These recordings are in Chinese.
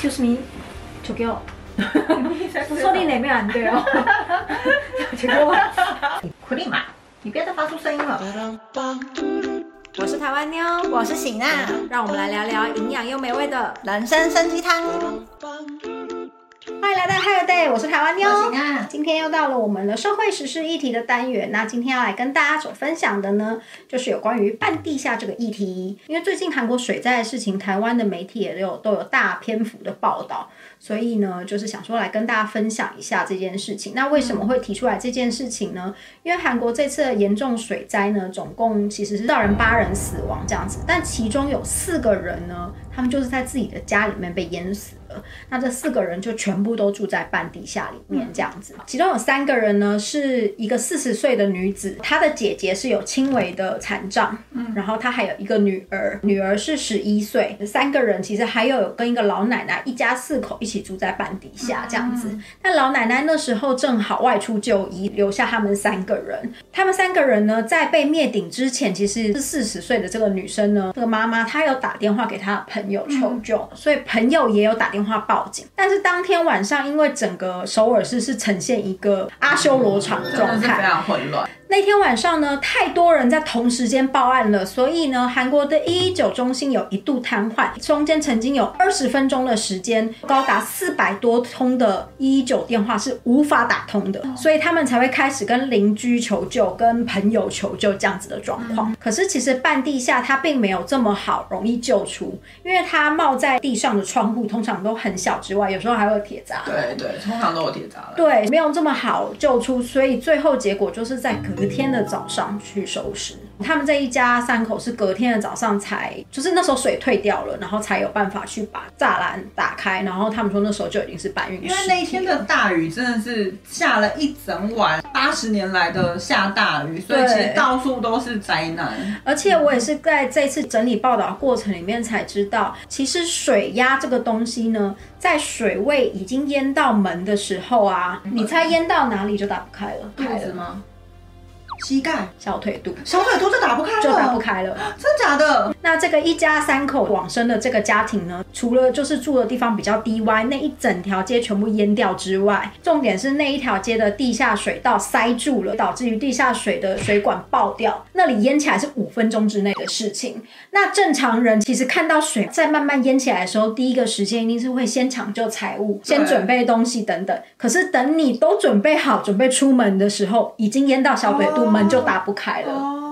Excuse me， 저기요. 소리 내면 안 돼요. 저기요.苦力马，你别再发出声音了。我是台湾妞，我是喜娜，让我们来聊聊营养又美味的。人参参鸡汤。 欢迎来到 Hair Day，我是台湾妞。今天又到了我们的社会时事议题的单元。那今天要来跟大家所分享的呢，就是有关于半地下这个议题。因为最近韩国水灾的事情，台湾的媒体也都有都有大篇幅的报道，所以呢，就是想说来跟大家分享一下这件事情。那为什么会提出来这件事情呢？因为韩国这次的严重水灾呢，总共其实是造人八人死亡这样子，但其中有四个人呢，他们就是在自己的家里面被淹死了。那这四个人就全部都住在半地下里面这样子，其中有三个人呢是一个四十岁的女子，她的姐姐是有轻微的残障，嗯，然后她还有一个女儿，女儿是十一岁，三个人其实还有跟一个老奶奶，一家四口一起住在半地下这样子。那老奶奶那时候正好外出就医，留下他们三个人。他们三个人呢，在被灭顶之前，其实是四十岁的这个女生呢，这个妈妈她有打电话给她的朋友求救，所以朋友也有打电话报警。但是当天晚上，因为整个首尔市是呈现一个阿修罗场真状态，非常混乱。那天晚上呢，太多人在同时间报案了，所以呢，韩国的一一九中心有一度瘫痪，中间曾经有二十分钟的时间，高达四百多通的一一九电话是无法打通的，所以他们才会开始跟邻居求救、跟朋友求救这样子的状况。可是其实半地下它并没有这么好容易救出，因为它冒在地上的窗户通常都很小之外，有时候还会有铁闸。对对，通常都有铁栅栏。对，没有这么好救出，所以最后结果就是在隔天的早上去收拾。他们这一家三口是隔天的早上才，就是那时候水退掉了，然后才有办法去把栅栏打开。然后他们说那时候就已经是搬运因为那一天的大雨真的是下了一整晚，八十年来的下大雨，所以其实到处都是灾难。而且我也是在这次整理报道过程里面才知道，其实水压这个东西呢，在水位已经淹到门的时候啊，你猜淹到哪里就打不开了，肚开了子吗？膝盖、小腿肚小腿肚就打不开了，就打不，开了。真假的？那这个一家三口往生的这个家庭呢，除了就是住的地方比较低洼，那一整条街全部淹掉之外，重点是那一条街的地下水道塞住了，导致于地下水的水管爆掉，那里淹起来是五分钟之内的事情。那正常人其实看到水在慢慢淹起来的时候，第一个时间一定是会先抢救财物，先准备东西等等。可是等你都准备好，准备出门的时候，已经淹到小腿肚，哦门就打不开了。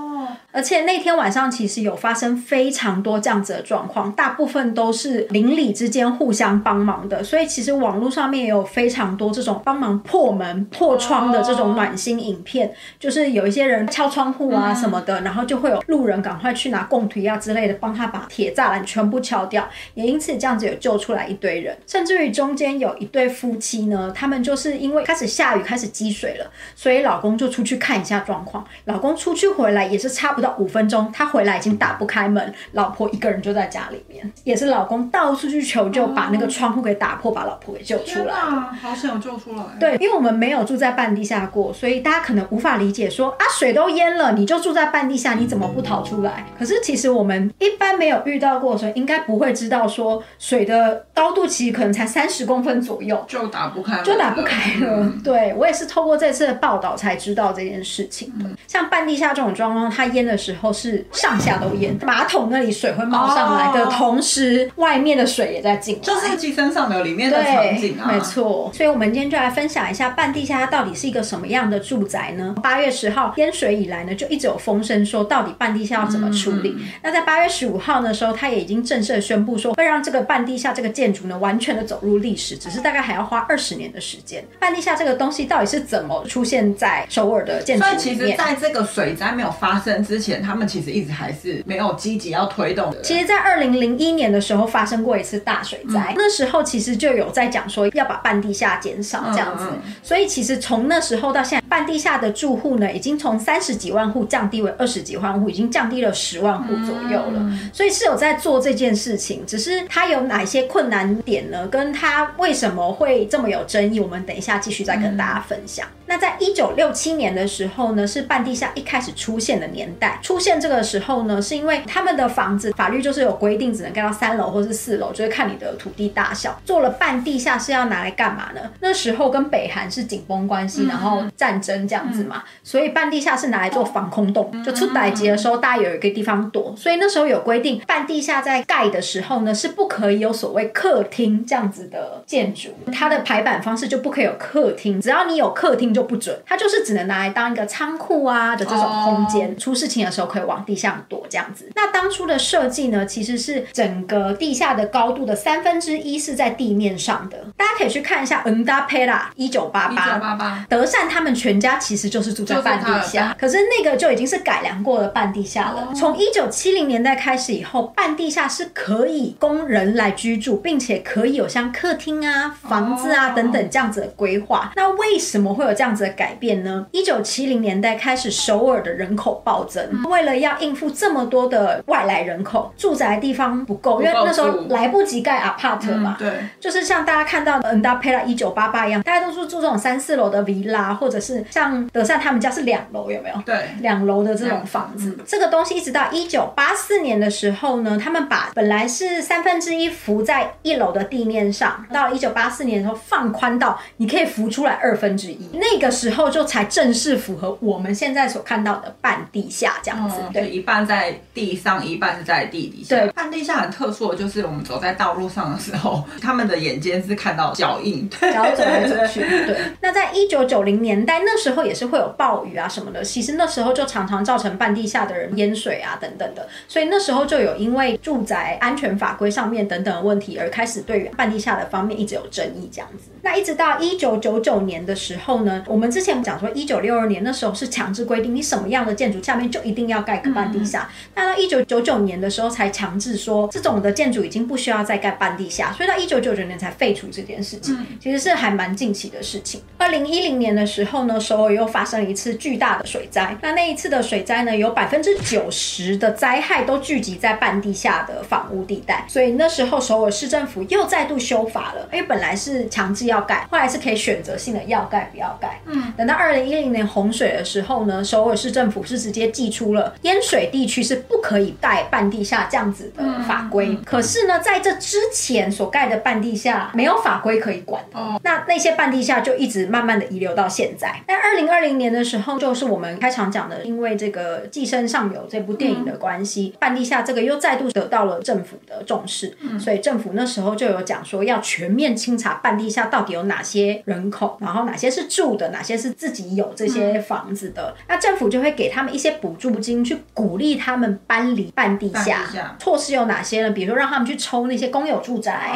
哦，而且那天晚上其实有发生非常多这样子的状况，大部分都是邻里之间互相帮忙的，所以其实网络上面也有非常多这种帮忙破门破窗的这种暖心影片，就是有一些人敲窗户啊什么的，然后就会有路人赶快去拿供推啊之类的帮他把铁栅栏全部敲掉，也因此这样子有救出来一堆人，甚至于中间有一对夫妻呢，他们就是因为开始下雨开始积水了，所以老公就出去看一下状况，老公出去回来也是差不到五分钟，他回来已经打不开门，老婆一个人就在家里面，也是老公到处去求救，把那个窗户给打破，把老婆给救出来。好想救出来。对，因为我们没有住在半地下过，所以大家可能无法理解说啊，水都淹了，你就住在半地下，你怎么不逃出来？可是其实我们一般没有遇到过，所以应该不会知道说水的高度其实可能才三十公分左右。就打不开，就打不开了。对我也是透过这次的报道才知道这件事情的。像半地下这种状况，它淹的时候是上下都淹，马桶那里水会冒上来的哦同时，外面的水也在进来。就是寄生上流里面的场景啊，没。错。所以，我们今天就来分享一下半地下它到底是一个什么样的住宅呢？八月十号淹水以来呢，就一直有风声说，到底半地下要怎么处理？那在八月十五号的时候，它也已经正式宣布说，会让这个半地下这个建筑呢，完全的走入历史，只是大概还要花二十年的时间。半地下这个东西到底是怎么出现在首尔的建筑所以其实，里面？在这个水灾没有发生之前，他们其实一直还是没有积极要推动的。其实，在二零零一年的时候发生过一次大水灾，那时候其实就有在讲说要把半地下减少这样子，嗯嗯所以其实从那时候到现在，半地下的住户呢，已经从三十几万户降低为二十几万户，已经降低了十万户左右了，所以是有在做这件事情，只是它有哪些困难点呢？跟它为什么会这么有争议，我们等一下继续再跟大家分享。那在一九六七年的时候呢，是半地下一开始出现的年代。出现这个时候呢，是因为他们的房子法律就是有规定，只能盖到三楼或是四楼，就是看你的土地大小。做了半地下是要拿来干嘛呢？那时候跟北韩是紧绷关系，然后战争这样子嘛，所以半地下是拿来做防空洞，就出歹劫的时候大家有一个地方躲。所以那时候有规定，半地下在盖的时候呢，是不可以有所谓客厅这样子的建筑，它的排版方式就不可以有客厅，只要你有客厅就不准，它就是只能拿来当一个仓库啊的这种空间，出事情的时候可以往地下躲这样子。那当初的设计呢，其实是整个地下的高度的三分之一是在地面上的，大家可以去看一下《恩达佩拉一九八八》，八八，德善他们全家其实就是住在半地下，可是那个就已经是改良过了半地下了。从一九七零年代开始以后，半地下是可以供人来居住，并且可以有像客厅啊、房子啊等等这样子的规划。那为什么会有这样子的改变呢？一九七零年代开始，首尔的人口暴增，为了要应付这么多的外来人口，住宅地方不够，因为那时候来不及盖 apart 嘛。对，就是像大家看到的 Nda Pela 一九八八一样，大家都是住这种三四楼的 villa，或者是像德善他们家是两楼，有没有？对，两楼的这种房子。这个东西一直到一九八四年的时候呢，他们把本来是三分之一浮在一楼的地面上，到了一九八四年的时候放宽到你可以浮出来二分之一，那个时候就才正式符合我们现在所看到的半地下这样子。对，一半在地上，一半是在地底下。对，半地下很特殊的就是我们走在道路上的时候，他们的眼尖是看到脚印，然后走来走去。对，那在一九九零年代那时候也是会有暴雨啊什么的，其实那时候就常常造成半地下的人淹水啊等等的，所以那时候就有因为住宅安全法规上面等等的问题而开始对于半地下的方面一直有争议这样子。那一直到一九九九年的时候呢，我们之前讲说一九六二年那时候是强制规定你什么样的建筑下面就一定要盖个半地下，那到一九九九年的时候才强制说这种的建筑已经不需要再盖半地下，所以到一九九九年才废除这件事情，其实是还蛮近期的事情。二零一零年的时候呢，首尔又发生了一次巨大的水灾，那那一次的水灾呢，有百分之九十的灾害都聚集在半地下的房屋地带，所以那时候首尔市政府又再度修法了，因为本来是强制要盖，后来是可以选择性的要盖不要盖。嗯，等到二零一零年洪水的时候呢，首尔市政府是直接寄出了淹水地区是不可以盖半地下这样子的法规。可是呢，在这之前所盖的半地下没有法规可以管。哦，那那些半地下就一直慢慢的遗留到现在。那二零二零年的时候，就是我们开场讲的，因为这个《寄生上游》这部电影的关系，半地下这个又再度得到了政府的重视。嗯，所以政府那时候就有讲说，要全面清查半地下到底有哪些人口，然后哪些是住的，哪些是自己有这些房子的。那政府就会给他们一些补助金，去鼓励他们搬离半地下。措施有哪些呢？比如说让他们去抽那些公有住宅，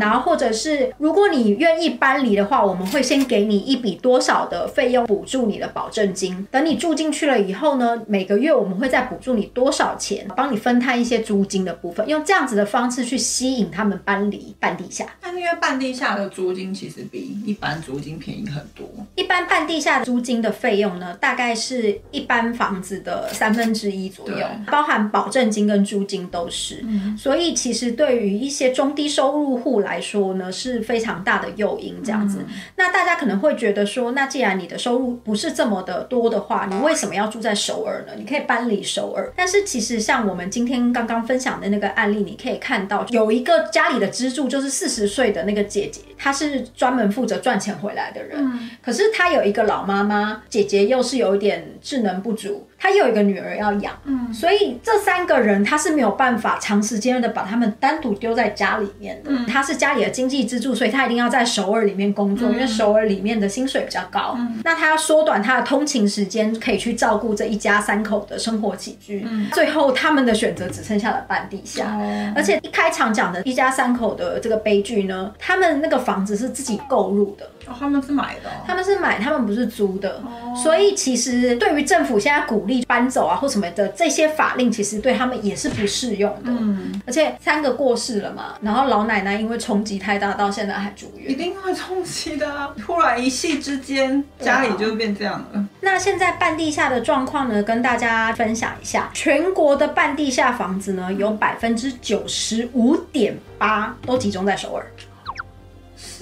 然后或者是如果你愿意搬离的话，我们会先给你一笔多少的费用补助你的保证金。等你住进去了以后呢，每个月我们会再补助你多少钱，帮你分摊一些租金的部分，用这样子的方式去吸引他们搬离半地下。但因为半地下的租金其实比一般租金便宜很多。一般半地下租金的费用呢，大概是一般房子的三分之一左右，包含保证金跟租金都是。所以其实对于一些中低收入户来说呢，是非常大的诱因。这样子，那大家可能会觉得说，那既然你的收入不是这么的多的话，你为什么要住在首尔呢？你可以搬离首尔。但是其实像我们今天刚刚分享的那个案例，你可以看到有一个家里的支柱就是四十岁的那个姐姐，她是专门负责赚钱回来的人。嗯。可是他有一个老妈妈，姐姐又是有一点智能不足，她又有一个女儿要养。嗯。所以这三个人他是没有办法长时间的把他们单独丢在家里面的。嗯。他是家里的经济支柱，所以他一定要在首尔里面工作，因为首尔里面的薪水比较高。嗯。那他要缩短他的通勤时间，可以去照顾这一家三口的生活起居。嗯。最后他们的选择只剩下了半地下。哦。而且一开场讲的一家三口的这个悲剧呢，他们那个房子是自己购入的。哦，他们是买的。他们是买，他们不是租的。哦。所以其实对于政府现在鼓励搬走啊或什么的这些法令，其实对他们也是不适用的。嗯。而且三个过世了嘛，然后老奶奶因为冲击太大，到现在还住院。一定会冲击的，突然一夕之间家里就变这样了。那现在半地下的状况呢，跟大家分享一下，全国的半地下房子呢，有百分之九十五点八都集中在首尔。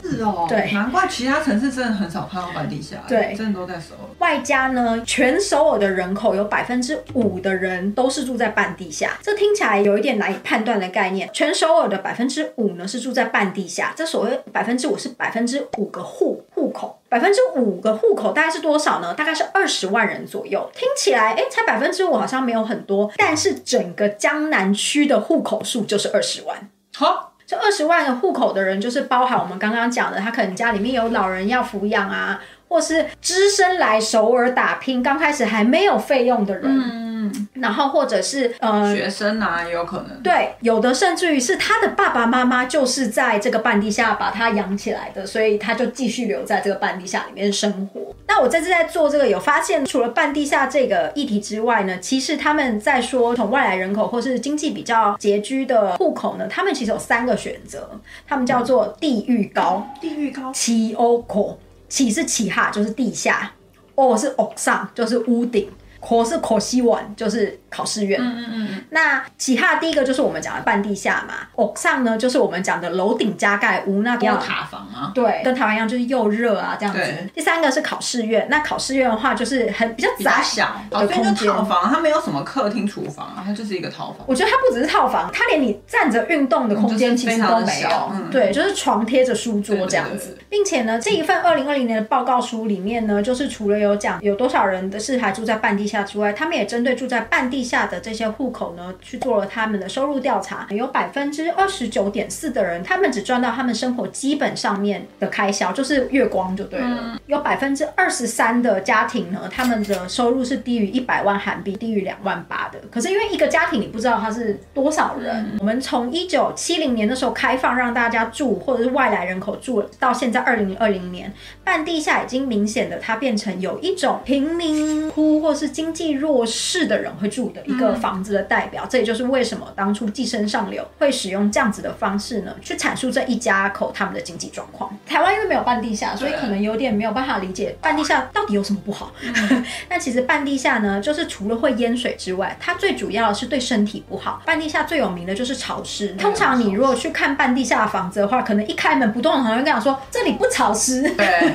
是哦，对难怪其他城市真的很少看到半地下，对真的都在首尔。外加呢，全首尔的人口有百分之五的人都是住在半地下，这听起来有一点难以判断的概念。全首尔的百分之五呢是住在半地下，这所谓百分之五是百分之五个户户口。百分之五个户口大概是多少呢？大概是二十万人左右。听起来，哎，才百分之五，好像没有很多。但是整个江南区的户口数就是二十万。好，这二十万个户口的人，就是包含我们刚刚讲的，他可能家里面有老人要抚养啊，或是只身来首尔打拼，刚开始还没有费用的人，然后或者是呃。学生啊也有可能。对，有的甚至于是他的爸爸妈妈就是在这个半地下把他养起来的，所以他就继续留在这个半地下里面生活。那我这次在做这个有发现，除了半地下这个议题之外呢，其实他们在说从外来人口或是经济比较拮据的户口呢，他们其实有三个选择，他们叫做地域高、地域高，起欧口，起是起哈，就是地下；哦是屋上，就是屋顶；口是考西碗，就是考试院。嗯嗯嗯，那其他的第一个就是我们讲的半地下嘛，屋上呢就是我们讲的楼顶加盖屋，那比较塔房啊。对，跟台湾一样，就是又热啊这样子。第三个是考试院，那考试院的话就是很比较比较窄小，哦，所以的空间。就套房，它没有什么客厅、厨房啊，它就是一个套房。我觉得它不只是套房，它连你站着运动的空间其实都没有。嗯对，就是床贴着书桌这样子并且呢，这一份二零二零年的报告书里面呢，就是除了有讲有多少人的是还住在半地下之外，他们也针对住在半地下的这些户口呢，去做了他们的收入调查，有百分之二十九点四的人，他们只赚到他们生活基本上面的开销，就是月光就对了。有百分之二十三的家庭呢，他们的收入是低于一百万韩币，低于两万八的。可是因为一个家庭你不知道他是多少人，我们从一九七零年的时候开放让大家住，或者是外来人口住，到现在二零二零年，半地下已经明显的它变成有一种贫民窟或是经济弱势的人会住的一个房子的代表。这也就是为什么当初寄生上流会使用这样子的方式呢，去阐述这一家口他们的经济状况。台湾因为没有半地下，所以可能有点没有办法理解半地下到底有什么不好。那其实半地下呢，就是除了会淹水之外，它最主要的是对身体不好。半地下最有名的就是潮湿。通常你如果去看半地下的房子的话，可能一开门，不动产会跟你说这里不潮湿。对，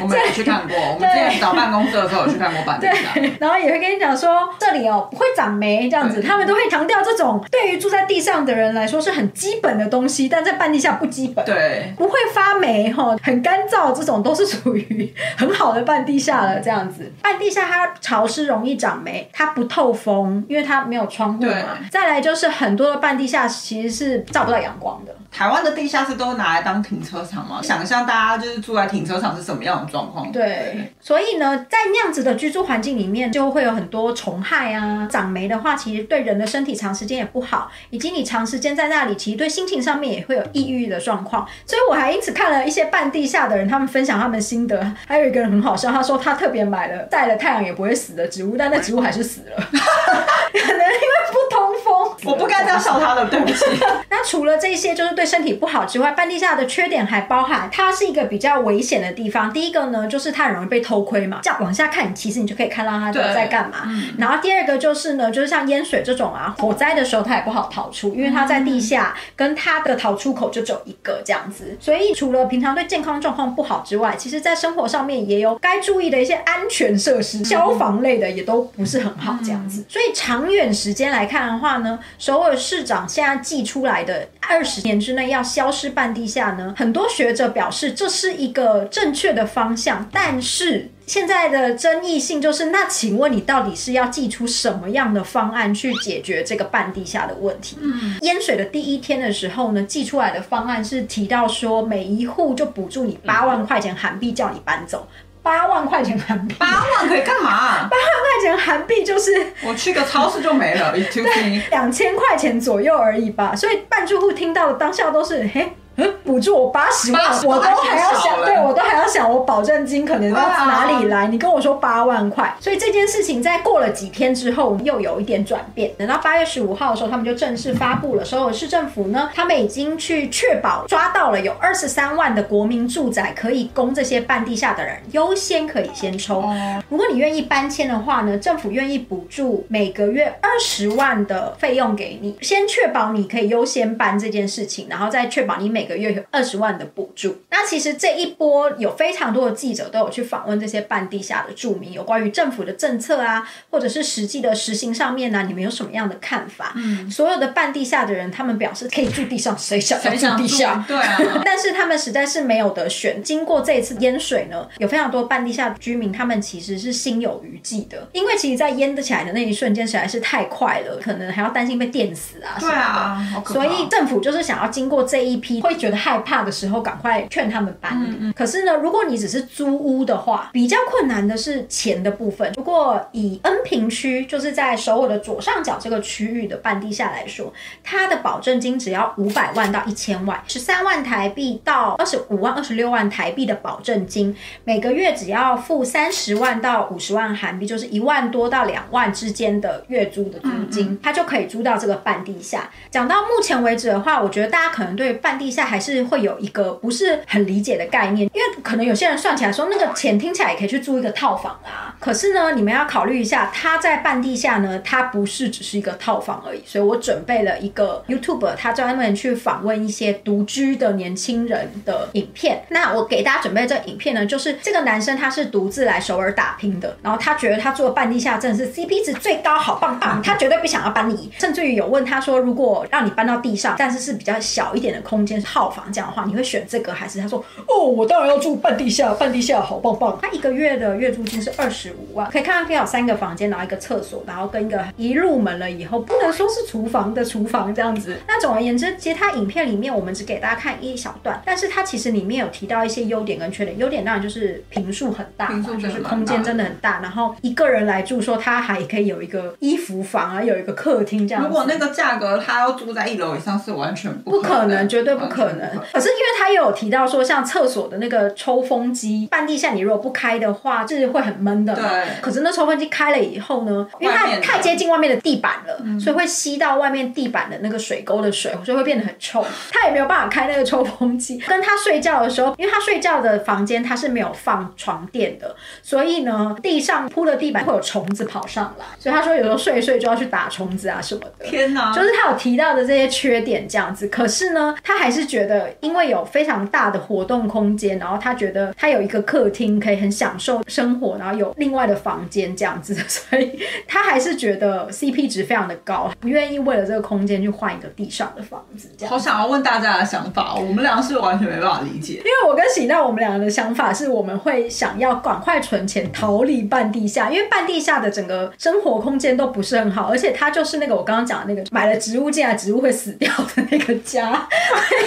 我们有去看过，我们之前找办公室的时候有去看过板地下。对，然后也会跟你讲说这里哦不会长霉这样子，他们都会强调这种对于住在地上的人来说是很基本的东西，但在半地下不基本。对，不会发霉哈，很干燥，这种都是属于很好的半地下了。这样子，半地下它潮湿容易长霉，它不透风，因为它没有窗户嘛。再来就是很多的半地下其实是照不到阳光的。台湾的地下室都拿来当停车场嘛，想象大家就是住在停车场是什么样的状况？对，所以呢，在那样子的居住环境里面，就会有很多虫害啊，长霉的话，其实对人的身体长时间也不好，以及你长时间在那里，其实对心情上面也会有抑郁的状况。所以我还因此看了一些半地下的人，他们分享他们心得，还有一个人很好笑，他说他特别买了晒了太阳也不会死的植物，但那植物还是死了，可能因为不通风。我不该这样笑他的，对不起。那除了这些就是对身体不好之外，半地下的缺点还包含它是一个比较危险的地方。第一个呢，就是它很容易被偷窥嘛，这样往下看，其实你就可以看到它对在干嘛。然后第二个就是呢，就是像淹水这种啊，火灾的时候它也不好逃出，因为它在地下，跟它的逃出口就只有一个这样子。所以除了平常对健康状况不好之外，其实在生活上面也有该注意的一些安全设施，消防类的也都不是很好这样子。所以长远时间来看的话呢，首尔市长现在寄出来的二十年之内要消失半地下呢，很多学者表示这是一个正确的方向，但是。现在的争议性就是，那请问你到底是要寄出什么样的方案去解决这个半地下的问题？嗯，淹水的第一天的时候呢，寄出来的方案是提到说，每一户就补助你八万块钱韩币，叫你搬走。八万块钱韩币，八万可以干嘛？八万块钱韩币就是我去个超市就没了 me。两千块钱左右而已吧。所以半住户听到的当下都是，嘿。嗯，补助我八十万，我都还要想，对我都还要想，我保证金可能要对啊哪里来？你跟我说八万块，所以这件事情在过了几天之后又有一点转变。等到八月十五号的时候，他们就正式发布了，首尔市政府呢，他们已经去确保抓到了有二十三万的国民住宅可以供这些半地下的人优先可以先抽。哦如果你愿意搬迁的话呢，政府愿意补助每个月二十万的费用给你，先确保你可以优先搬这件事情，然后再确保你每个月有二十万的补助。那其实这一波有非常多的记者都有去访问这些半地下的住民，有关于政府的政策啊，或者是实际的实行上面呢，你们有什么样的看法？嗯，所有的半地下的人，他们表示可以住地上，谁想要住地下？对啊，但是他们实在是没有得选。经过这一次淹水呢，有非常多半地下居民，他们其实是心有余悸的，因为其实，在淹得起来的那一瞬间实在是太快了，可能还要担心被电死啊。对啊，所以政府就是想要经过这一批会觉得害怕的时候，赶快劝他们搬离。可是呢，如果你只是租屋的话，比较困难的是钱的部分。不过以恩平区，就是在首尔的左上角这个区域的半地下来说，它的保证金只要五百万到一千万，十三万台币到二十五万、二十六万台币的保证金，每个月只要付三十万到五十万韩币，就是一万多到两万之间的月租的租金，它就可以租到这个半地下。讲到目前为止的话，我觉得大家可能对半地下还是会有一个不是很理解的概念，因为可能有些人算起来说那个钱听起来也可以去租一个套房啊。可是呢，你们要考虑一下，它在半地下呢，它不是只是一个套房而已。所以我准备了一个 YouTube，他专门去访问一些独居的年轻人的影片。那我给大家准备这影片呢，就是这个男生他是独自来首尔打拼的，然后他觉得他住半地下真的是 CP 值最高，好棒棒，他绝对不想要搬离，甚至于有问他说，如果让你搬到地上，但是是比较小一点的空间套房这样的话，你会选这个还是？他说哦，我当然要住半地下，半地下好棒棒。他一个月的月租金是二十五万，可以看到可以有三个房间，然后一个厕所，然后跟一个一入门了以后不能说是厨房的厨房这样子。那总而言之，其实他影片里面我们只给大家看一小段，但是他其实里面有提到一些优点跟缺点。优点当然就是平数很大，就是空间真的很大，然后一个人来住，说他还可以有一个衣服房啊，有一个客厅这样。如果那个价格他要住在一楼以上，是完全不可能，绝对不可能。可能。可是因为他又有提到说，像厕所的那个抽风机，半地下你如果不开的话，是会很闷的。对。可是那抽风机开了以后呢，因为它太接近外面的地板了，所以会吸到外面地板的那个水沟的水，所以会变得很臭。他也没有办法开那个抽风机。跟他睡觉的时候，因为他睡觉的房间他是没有放床垫的，所以呢，地上铺的地板会有虫子跑上来，所以他说有时候睡一睡就要去打虫子啊什么的。天哪！就是他有提到的这些缺点这样子，可是呢，他还是觉得因为有非常大的活动空间，然后他觉得他有一个客厅可以很享受生活，然后有另外的房间这样子，所以他还是觉得 CP 值非常的高，不愿意为了这个空间去换一个地上的房子。这样，好想要问大家的想法，我们两个是完全没办法理解，因为我跟喜娜我们两个的想法是，我们会想要赶快存钱逃离半地下，因为半地下的整个生活空间都不是很好，而且它就是那个我刚刚讲的那个买了植物进来，植物会死掉的那个家。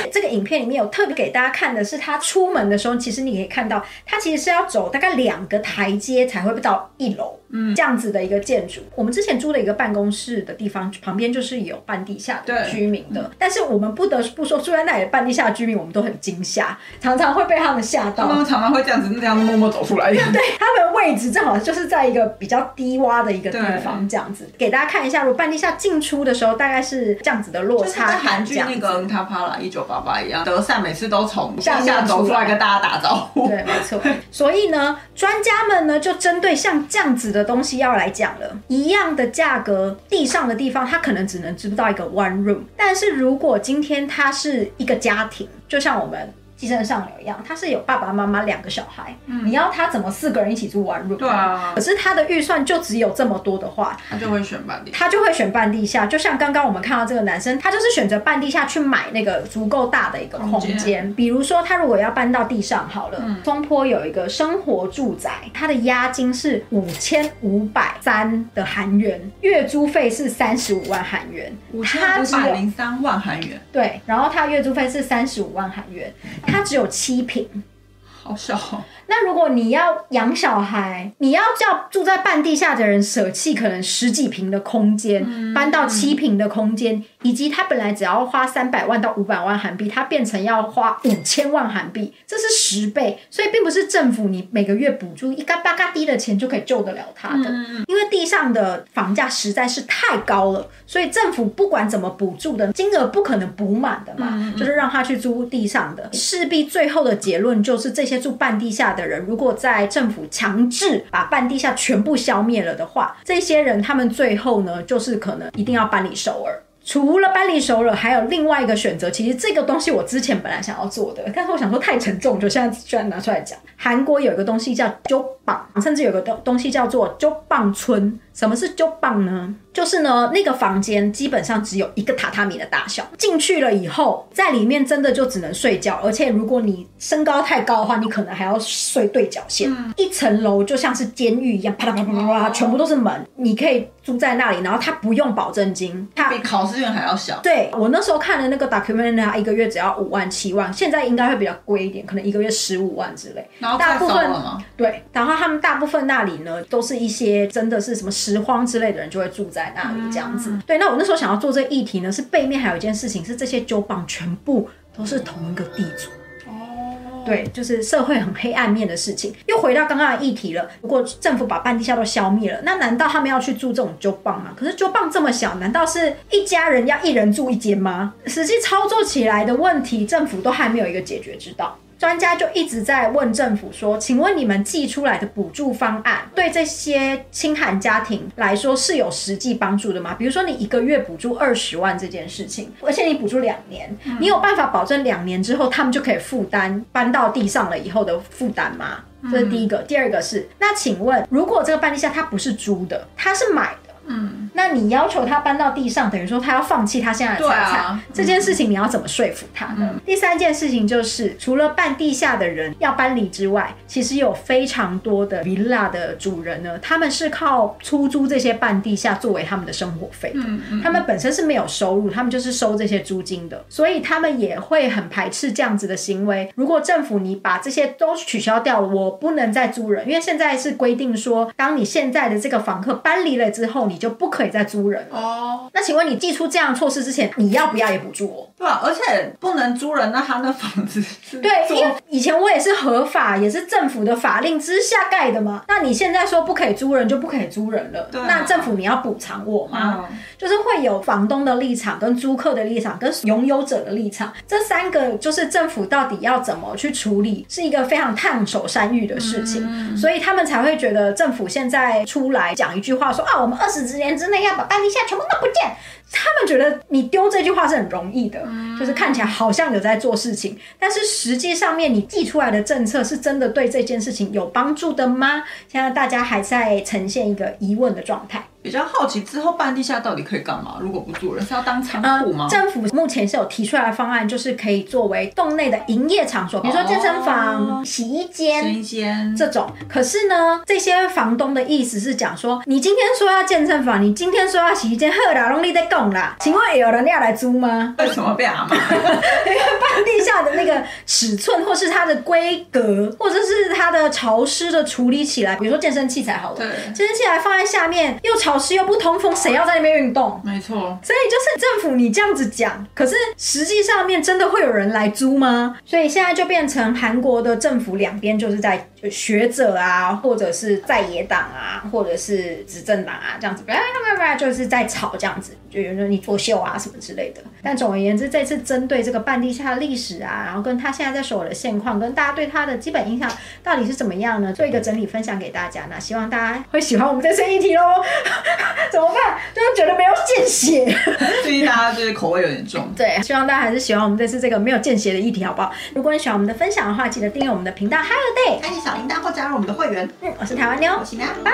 这个影片里面有特别给大家看的是，他出门的时候，其实你可以看到，他其实是要走大概两个台阶才会到一楼。嗯，这样子的一个建筑，我们之前租的一个办公室的地方旁边就是有半地下的居民的，但是我们不得不说，住在那里的半地下居民，我们都很惊吓，常常会被他们吓到。他们常常会这样子那样默默走出来。对，他们位置正好就是在一个比较低洼的一个地方，这样子给大家看一下。如果半地下进出的时候，大概是这样子的落差。跟韩剧那个《他帕拉一九八八》一样，德善每次都从下下走出来跟大家打招呼。对，没错。所以呢，专家们呢就针对像这样子的东西。要来讲了，一样的价格，地上的地方，它可能只能租到一个 one room。但是如果今天它是一个家庭，就像我们。寄生上流一样，他是有爸爸妈妈两个小孩，你要他怎么四个人一起住 one room？对啊。可是他的预算就只有这么多的话，他就会选半地。他就会选半地下，就像刚刚我们看到这个男生，他就是选择半地下去买那个足够大的一个空间。比如说他如果要搬到地上好了，中坡有一个生活住宅，他的押金是五千五百三的韩元，月租费是三十五万韩元，五千五百零三万韩元。对，然后他月租费是三十五万韩元。它只有七瓶，好小。那如果你要养小孩，你要叫住在半地下的人舍弃可能十几平的空间，搬到七平的空间，以及他本来只要花三百万到五百万韩币，他变成要花五千万韩币，这是十倍。所以并不是政府你每个月补助一嘎巴嘎低的钱就可以救得了他的，因为地上的房价实在是太高了，所以政府不管怎么补助的金额不可能补满的嘛，就是让他去租地上的，势必最后的结论就是这些住半地下的。人，如果在政府强制把半地下全部消灭了的话，这些人他们最后呢，就是可能一定要搬离首尔。除了搬离首尔，还有另外一个选择。其实这个东西我之前本来想要做的，但是我想说太沉重，就现在居然拿出来讲。韩国有一个东西叫揪棒，甚至有个东东西叫做揪棒村。什么是就棒呢？就是呢，那个房间基本上只有一个榻榻米的大小，进去了以后，在里面真的就只能睡觉，而且如果你身高太高的话，你可能还要睡对角线。一层楼就像是监狱一样，啪啦啪啦啪啦，全部都是门，你可以住在那里，然后它不用保证金，它比考试院还要小。对我那时候看的那个 documentary，一个月只要五万七万，现在应该会比较贵一点，可能一个月十五万之类。然后大部分对，然后他们大部分那里呢，都是一些真的是什么拾荒之类的人就会住在那里这样子。对，那我那时候想要做这个议题呢，是背面还有一件事情，是这些酒棒全部都是同一个地主。哦，对，就是社会很黑暗面的事情。又回到刚刚的议题了，如果政府把半地下都消灭了，那难道他们要去住这种酒棒吗？可是酒棒这么小，难道是一家人要一人住一间吗？实际操作起来的问题，政府都还没有一个解决之道。专家就一直在问政府说：“请问你们寄出来的补助方案对这些清寒家庭来说是有实际帮助的吗？比如说你一个月补助二十万这件事情，而且你补助两年，你有办法保证两年之后他们就可以负担搬到地上了以后的负担吗？这是第一个。第二个是，那请问如果这个半地下它不是租的，它是买的？”嗯，那你要求他搬到地上，等于说他要放弃他现在的财产，这件事情你要怎么说服他呢？第三件事情就是，除了半地下的人要搬离之外，其实有非常多的 villa 的主人呢，他们是靠出租这些半地下作为他们的生活费的。嗯嗯，他们本身是没有收入，他们就是收这些租金的，所以他们也会很排斥这样子的行为。如果政府你把这些都取消掉了，我不能再租人，因为现在是规定说，当你现在的这个房客搬离了之后，你就不可以再租人哦。那请问你寄出这样措施之前，你要不要也补助我？对啊，而且不能租人，那他那房子对，因为以前我也是合法，也是政府的法令之下盖的嘛。那你现在说不可以租人，就不可以租人了。那政府你要补偿我吗？就是会有房东的立场、跟租客的立场、跟拥有者的立场，这三个就是政府到底要怎么去处理，是一个非常烫手山芋的事情。所以他们才会觉得政府现在出来讲一句话，说啊，我们二十年之内要把半地下全部弄不见。他们觉得你丢这句话是很容易的，就是看起来好像有在做事情，但是实际上面你寄出来的政策是真的对这件事情有帮助的吗？现在大家还在呈现一个疑问的状态。比较好奇之后半地下到底可以干嘛？如果不住人，是要当仓库吗？政府目前是有提出来的方案，就是可以作为洞内的营业场所，比如说健身房、洗衣间、洗衣间这种。可是呢，这些房东的意思是讲说，你今天说要健身房，你今天说要洗衣间，赫啦，拢你在供啦。请问有人要来租吗？为什么被阿妈？因为半地下的那个尺寸，或是它的规格，或者是它的潮湿的处理起来，比如说健身器材好了，健身器材放在下面又潮。潮湿又不通风，谁要在那边运动？没错，所以就是政府你这样子讲，可是实际上面真的会有人来租吗？所以现在就变成韩国的政府两边就是在学者啊，或者是在野党啊，或者是执政党啊这样子，就是在吵这样子，就有人你作秀啊什么之类的。但总而言之，这次针对这个半地下的历史啊，然后跟他现在在首尔的现况，跟大家对他的基本印象到底是怎么样呢？做一个整理分享给大家。那希望大家会喜欢我们这次议题喽。怎么办？就是觉得没有见血。最近大家就是口味有点重。对，希望大家还是喜欢我们这次这个没有见血的议题，好不好？如果你喜欢我们的分享的话，记得订阅我们的频道，Hello Day，开启小铃铛或加入我们的会员。嗯，我是台湾妞。我是哪？拜。